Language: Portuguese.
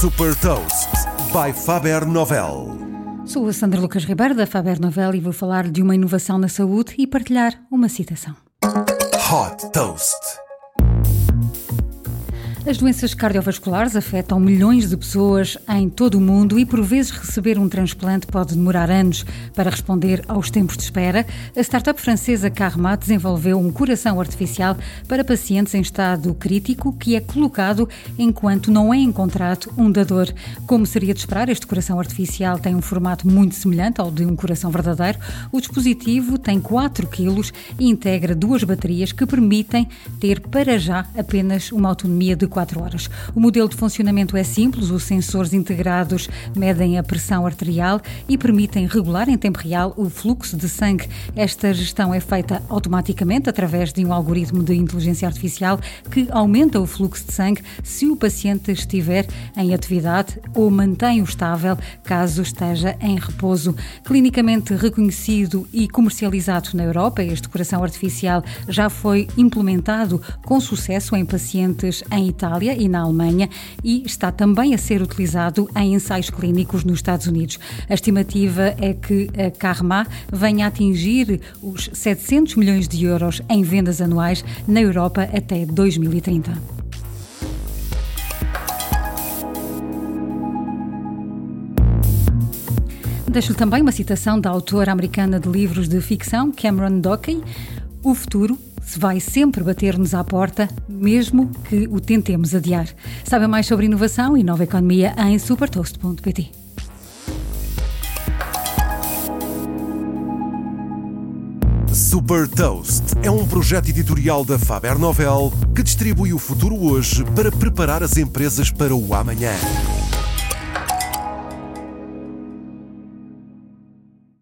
Super Toast by Faber Novel. Sou a Sandra Lucas Ribeiro da Faber Novel e vou falar de uma inovação na saúde e partilhar uma citação. Hot Toast. As doenças cardiovasculares afetam milhões de pessoas em todo o mundo e, por vezes, receber um transplante pode demorar anos. Para responder aos tempos de espera, a startup francesa Carma desenvolveu um coração artificial para pacientes em estado crítico que é colocado enquanto não é encontrado um dador. Como seria de esperar, este coração artificial tem um formato muito semelhante ao de um coração verdadeiro. O dispositivo tem 4 kg e integra duas baterias que permitem ter, para já, apenas uma autonomia de 24 horas. O modelo de funcionamento é simples, os sensores integrados medem a pressão arterial e permitem regular em tempo real o fluxo de sangue. Esta gestão é feita automaticamente através de um algoritmo de inteligência artificial que aumenta o fluxo de sangue se o paciente estiver em atividade ou mantém-o estável caso esteja em repouso. Clinicamente reconhecido e comercializado na Europa, este coração artificial já foi implementado com sucesso em pacientes em Itália Itália e na Alemanha e está também a ser utilizado em ensaios clínicos nos Estados Unidos. A estimativa é que a Carma venha a atingir os 700 milhões de euros em vendas anuais na Europa até 2030. Deixo-lhe também uma citação da autora americana de livros de ficção, Cameron Dockey. O futuro se vai sempre bater-nos à porta, mesmo que o tentemos adiar. Sabe mais sobre inovação e nova economia em supertoast.pt. Super Toast é um projeto editorial da Faber Novel que distribui o futuro hoje para preparar as empresas para o amanhã.